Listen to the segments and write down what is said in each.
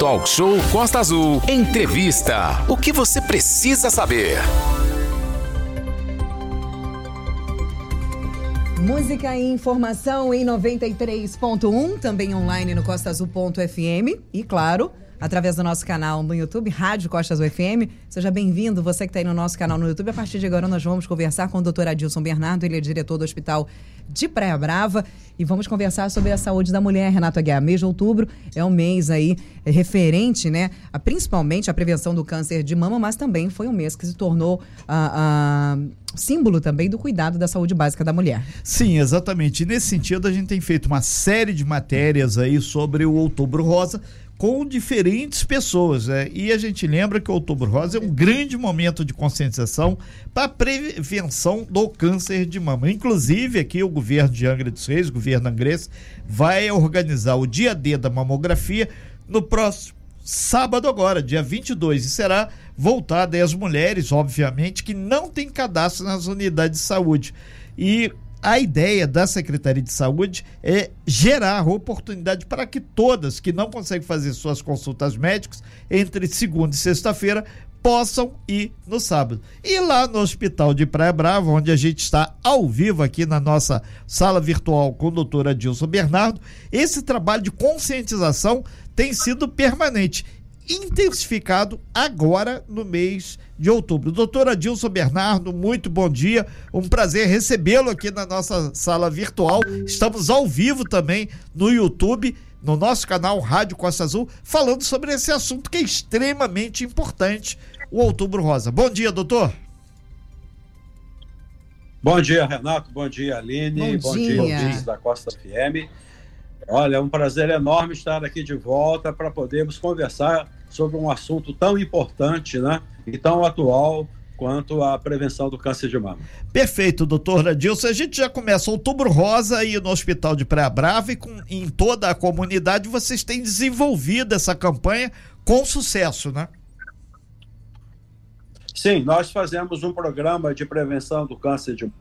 Talk Show Costa Azul. Entrevista. O que você precisa saber? Música e informação em 93.1, também online no costaazul.fm e, claro, através do nosso canal no YouTube, Rádio Costa Azul FM. Seja bem-vindo, você que está aí no nosso canal no YouTube. A partir de agora, nós vamos conversar com o doutor Adilson Bernardo, ele é diretor do Hospital de Praia Brava. E vamos conversar sobre a saúde da mulher, Renato Aguiar. Mês de outubro é um mês aí é, referente, né, a, principalmente a prevenção do câncer de mama, mas também foi um mês que se tornou a símbolo também do cuidado da saúde básica da mulher. Sim, exatamente. E nesse sentido, a gente tem feito uma série de matérias aí sobre o Outubro Rosa, com diferentes pessoas. Né? E a gente lembra que o Outubro Rosa é um grande momento de conscientização para prevenção do câncer de mama. Inclusive, aqui o governo de Angra dos Reis, o governo angrense, vai organizar o dia D da mamografia no próximo sábado agora, dia 22, e será voltada às mulheres, obviamente, que não têm cadastro nas unidades de saúde. E a ideia da Secretaria de Saúde é gerar oportunidade para que todas que não conseguem fazer suas consultas médicas entre segunda e sexta-feira possam ir no sábado. E lá no Hospital de Praia Brava, onde a gente está ao vivo aqui na nossa sala virtual com o doutor Adilson Bernardo, esse trabalho de conscientização tem sido permanente intensificado agora no mês de outubro. Doutor Adilson Bernardo, muito bom dia. Um prazer recebê-lo aqui na nossa sala virtual. Estamos ao vivo também no YouTube, no nosso canal Rádio Costa Azul, falando sobre esse assunto que é extremamente importante, o Outubro Rosa. Bom dia, doutor. Bom dia, Renato. Bom dia, Aline. Bom, bom dia, dia da Costa FM. Olha, é um prazer enorme estar aqui de volta para podermos conversar sobre um assunto tão importante né, e tão atual quanto a prevenção do câncer de mama. Perfeito, doutor Adilson. A gente já começa outubro rosa aí no Hospital de Praia Brava e com, em toda a comunidade vocês têm desenvolvido essa campanha com sucesso, né? Sim, nós fazemos um programa de prevenção do câncer de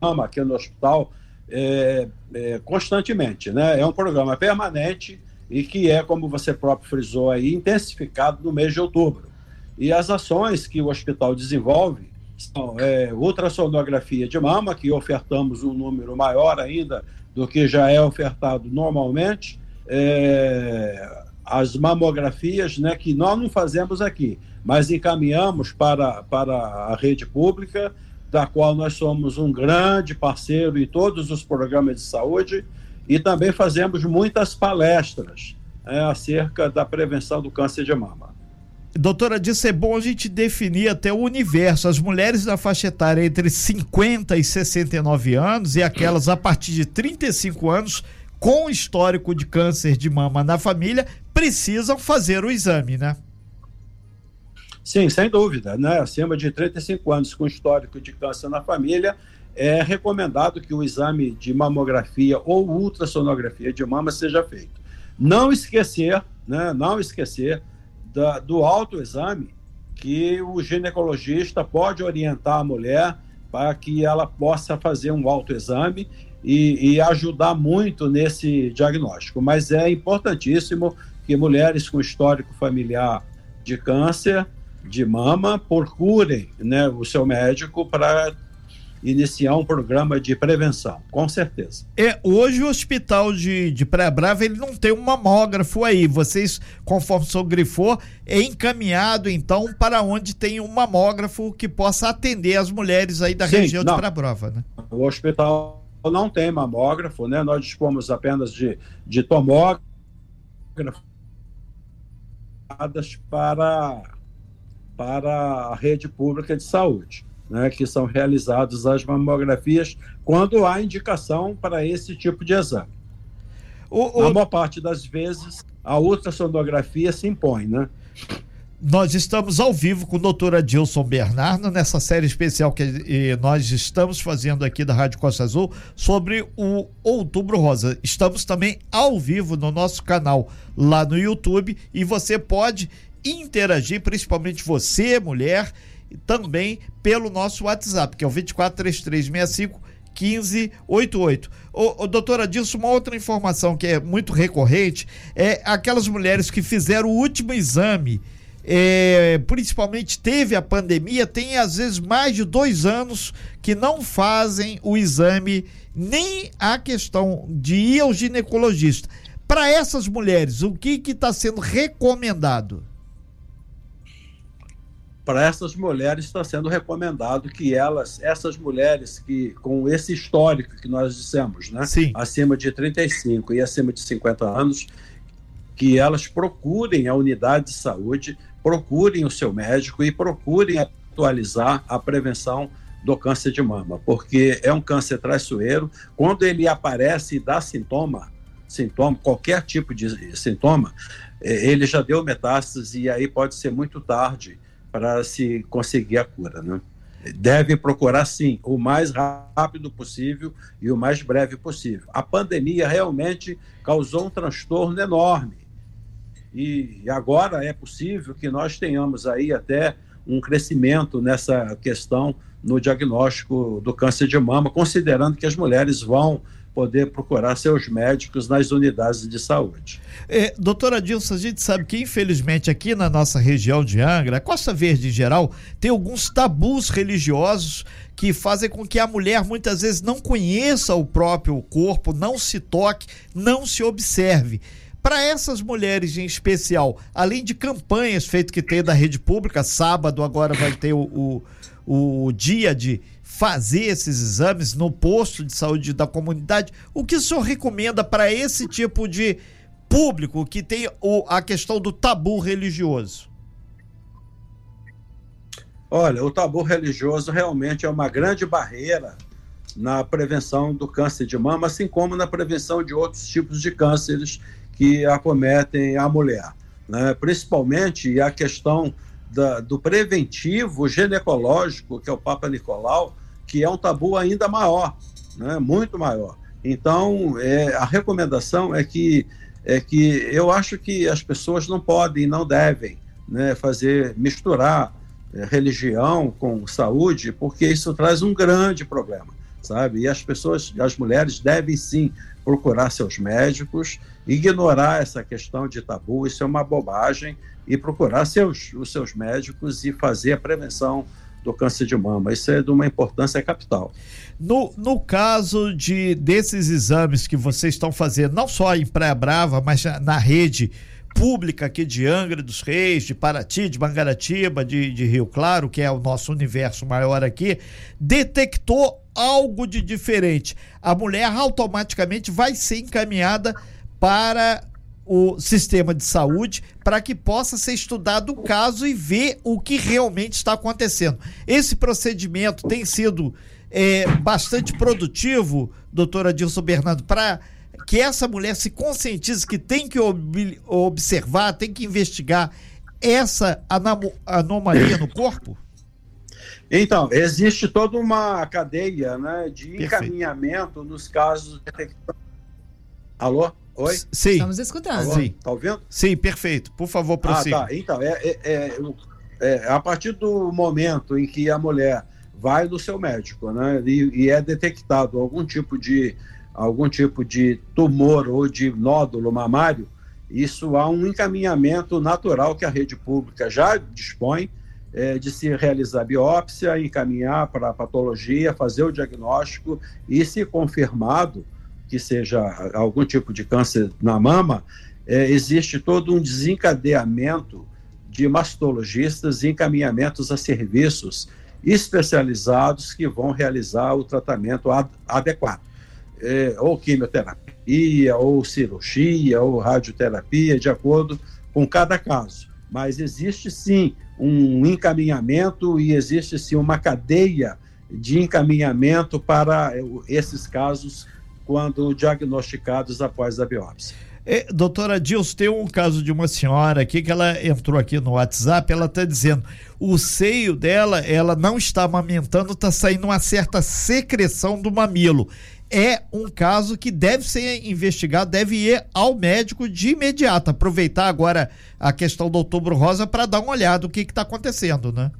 mama aqui no hospital é, é, constantemente, né? É um programa permanente e que é, como você próprio frisou aí, intensificado no mês de outubro. E as ações que o hospital desenvolve são é, ultrassonografia de mama, que ofertamos um número maior ainda do que já é ofertado normalmente, é, as mamografias, né, que nós não fazemos aqui, mas encaminhamos para, para a rede pública, da qual nós somos um grande parceiro em todos os programas de saúde, e também fazemos muitas palestras é, acerca da prevenção do câncer de mama. Doutora, disso é bom a gente definir até o universo. As mulheres da faixa etária entre 50 e 69 anos e aquelas a partir de 35 anos com histórico de câncer de mama na família precisam fazer o exame, né? Sim, sem dúvida, né? Acima de 35 anos com histórico de câncer na família, é recomendado que o exame de mamografia ou ultrassonografia de mama seja feito. Não esquecer, né, não esquecer da, do autoexame que o ginecologista pode orientar a mulher para que ela possa fazer um autoexame e, e ajudar muito nesse diagnóstico. Mas é importantíssimo que mulheres com histórico familiar de câncer de mama procurem né, o seu médico para iniciar um programa de prevenção, com certeza. É, hoje o hospital de, de Praia Brava ele não tem um mamógrafo aí. Vocês, conforme o senhor grifou, é encaminhado então para onde tem um mamógrafo que possa atender as mulheres aí da Sim, região não. de Praia Brava, né? O hospital não tem mamógrafo, né? Nós dispomos apenas de, de tomógrafo para, para a rede pública de saúde né, que são realizadas as mamografias quando há indicação para esse tipo de exame. O, o... Na maior parte das vezes, a ultrassonografia se impõe, né? Nós estamos ao vivo com o doutor Adilson Bernardo nessa série especial que nós estamos fazendo aqui da Rádio Costa Azul sobre o Outubro Rosa. Estamos também ao vivo no nosso canal lá no YouTube e você pode interagir, principalmente você, mulher, também pelo nosso WhatsApp, que é o 243365 1588. Ô, doutora Dilson, uma outra informação que é muito recorrente é aquelas mulheres que fizeram o último exame, é, principalmente teve a pandemia, tem às vezes mais de dois anos que não fazem o exame, nem a questão de ir ao ginecologista. Para essas mulheres, o que está sendo recomendado? Para essas mulheres está sendo recomendado que elas, essas mulheres que com esse histórico que nós dissemos, né, Sim. acima de 35 e acima de 50 anos, que elas procurem a unidade de saúde, procurem o seu médico e procurem atualizar a prevenção do câncer de mama, porque é um câncer traiçoeiro. Quando ele aparece e dá sintoma, sintoma, qualquer tipo de sintoma, eh, ele já deu metástase e aí pode ser muito tarde para se conseguir a cura. Né? Deve procurar, sim, o mais rápido possível e o mais breve possível. A pandemia realmente causou um transtorno enorme. E agora é possível que nós tenhamos aí até um crescimento nessa questão no diagnóstico do câncer de mama, considerando que as mulheres vão poder procurar seus médicos nas unidades de saúde. É, doutora Dilson, a gente sabe que infelizmente aqui na nossa região de Angra, Costa Verde em geral, tem alguns tabus religiosos que fazem com que a mulher muitas vezes não conheça o próprio corpo, não se toque, não se observe. Para essas mulheres em especial, além de campanhas feitas que tem da rede pública, sábado agora vai ter o, o, o dia de fazer esses exames no posto de saúde da comunidade. O que o senhor recomenda para esse tipo de público que tem o, a questão do tabu religioso? Olha, o tabu religioso realmente é uma grande barreira na prevenção do câncer de mama, assim como na prevenção de outros tipos de cânceres que acometem a mulher. Né? Principalmente a questão da, do preventivo ginecológico, que é o Papa Nicolau, que é um tabu ainda maior, né? muito maior. Então, é, a recomendação é que, é que eu acho que as pessoas não podem, não devem né, fazer, misturar é, religião com saúde, porque isso traz um grande problema, sabe? E as pessoas, as mulheres devem sim procurar seus médicos, ignorar essa questão de tabu, isso é uma bobagem, e procurar seus, os seus médicos e fazer a prevenção do câncer de mama. Isso é de uma importância capital. No, no caso de desses exames que vocês estão fazendo, não só em Praia Brava, mas na rede pública aqui de Angra dos Reis, de Paraty, de Mangaratiba, de, de Rio Claro, que é o nosso universo maior aqui, detectou algo de diferente. A mulher automaticamente vai ser encaminhada para o sistema de saúde para que possa ser estudado o caso e ver o que realmente está acontecendo. Esse procedimento tem sido é, bastante produtivo, doutora Dilson Bernardo, para que essa mulher se conscientize que tem que ob observar, tem que investigar essa anomalia no corpo? Então, existe toda uma cadeia né, de Perfeito. encaminhamento nos casos de Alô? Oi? Sim. Estamos escutando. Sim. Tá ouvindo? Sim, perfeito. Por favor, prossiga. Ah, tá. Então, é, é, é, é, a partir do momento em que a mulher vai no seu médico, né, e, e é detectado algum tipo de algum tipo de tumor ou de nódulo mamário, isso há um encaminhamento natural que a rede pública já dispõe é, de se realizar biópsia, encaminhar para a patologia, fazer o diagnóstico e, se confirmado, que seja algum tipo de câncer na mama, é, existe todo um desencadeamento de mastologistas e encaminhamentos a serviços especializados que vão realizar o tratamento ad adequado. É, ou quimioterapia, ou cirurgia, ou radioterapia, de acordo com cada caso. Mas existe sim um encaminhamento e existe sim uma cadeia de encaminhamento para esses casos quando diagnosticados após a biópsia. É, doutora Dils, tem um caso de uma senhora aqui que ela entrou aqui no WhatsApp, ela está dizendo o seio dela, ela não está amamentando, está saindo uma certa secreção do mamilo. É um caso que deve ser investigado, deve ir ao médico de imediato. Aproveitar agora a questão do outubro rosa para dar uma olhada no que está acontecendo, né?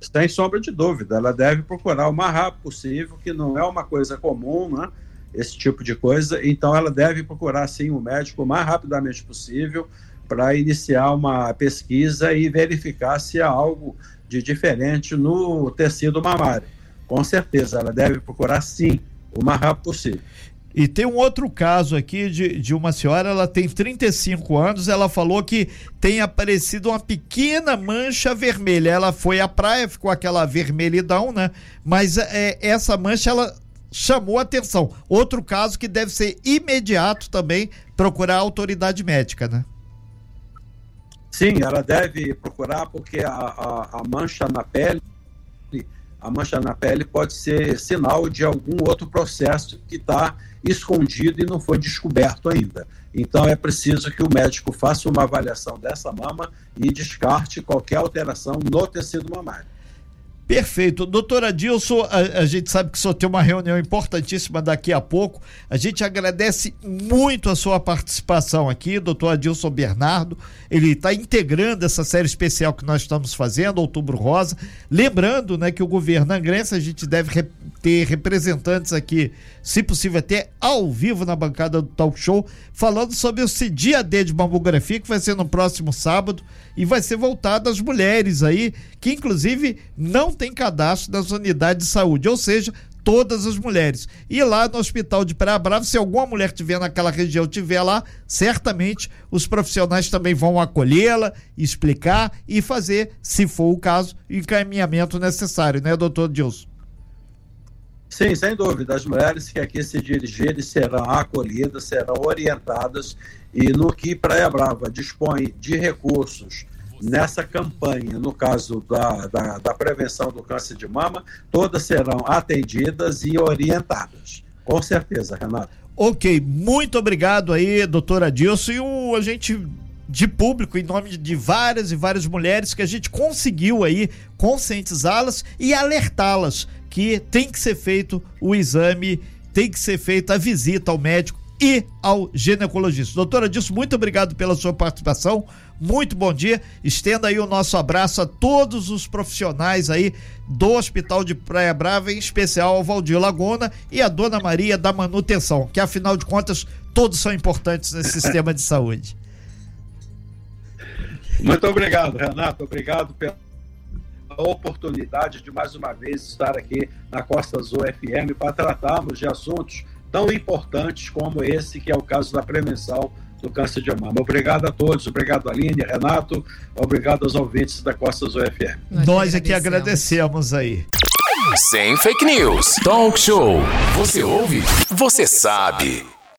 Sem sombra de dúvida, ela deve procurar o mais rápido possível, que não é uma coisa comum, né? Esse tipo de coisa. Então, ela deve procurar, sim, o médico o mais rapidamente possível para iniciar uma pesquisa e verificar se há algo de diferente no tecido mamário. Com certeza, ela deve procurar, sim, o mais rápido possível. E tem um outro caso aqui de, de uma senhora, ela tem 35 anos, ela falou que tem aparecido uma pequena mancha vermelha. Ela foi à praia, ficou aquela vermelhidão, né? Mas é, essa mancha, ela chamou atenção. Outro caso que deve ser imediato também procurar a autoridade médica, né? Sim, ela deve procurar porque a, a, a mancha na pele a mancha na pele pode ser sinal de algum outro processo que está escondido e não foi descoberto ainda. Então é preciso que o médico faça uma avaliação dessa mama e descarte qualquer alteração no tecido mamário. Perfeito. Doutora Dilson, a, a, gente sabe que só tem uma reunião importantíssima daqui a pouco. A gente agradece muito a sua participação aqui, doutor Adilson Bernardo. Ele está integrando essa série especial que nós estamos fazendo, Outubro Rosa. Lembrando né, que o governo angrense, a gente deve re ter representantes aqui, se possível até ao vivo na bancada do talk show, falando sobre esse dia D de mamografia, que vai ser no próximo sábado e vai ser voltado às mulheres aí, que inclusive não tem cadastro das unidades de saúde, ou seja, todas as mulheres. E lá no Hospital de Praia Brava, se alguma mulher tiver naquela região, tiver lá, certamente os profissionais também vão acolhê-la, explicar e fazer, se for o caso, o encaminhamento necessário, né, doutor Dilson? Sim, sem dúvida. As mulheres que aqui se dirigirem serão acolhidas, serão orientadas e no que Praia Brava dispõe de recursos nessa campanha, no caso da, da, da, prevenção do câncer de mama, todas serão atendidas e orientadas. Com certeza, Renato. Ok, muito obrigado aí, doutora Dilson. E o, a gente de público, em nome de várias e várias mulheres, que a gente conseguiu aí conscientizá-las e alertá-las que tem que ser feito o exame, tem que ser feita a visita ao médico e ao ginecologista. Doutora Dilson, muito obrigado pela sua participação. Muito bom dia. Estenda aí o nosso abraço a todos os profissionais aí do Hospital de Praia Brava, em especial ao Valdir Laguna e a Dona Maria da manutenção, que afinal de contas todos são importantes nesse sistema de saúde. Muito obrigado, Renato. Obrigado pela oportunidade de mais uma vez estar aqui na Costa Azul FM para tratarmos de assuntos tão importantes como esse, que é o caso da prevenção do câncer de mama. Obrigado a todos, obrigado Aline, Renato, obrigado aos ouvintes da Costa Azul FM. Nós, Nós aqui agradecemos aí. Sem fake news. Talk show. Você ouve? Você sabe.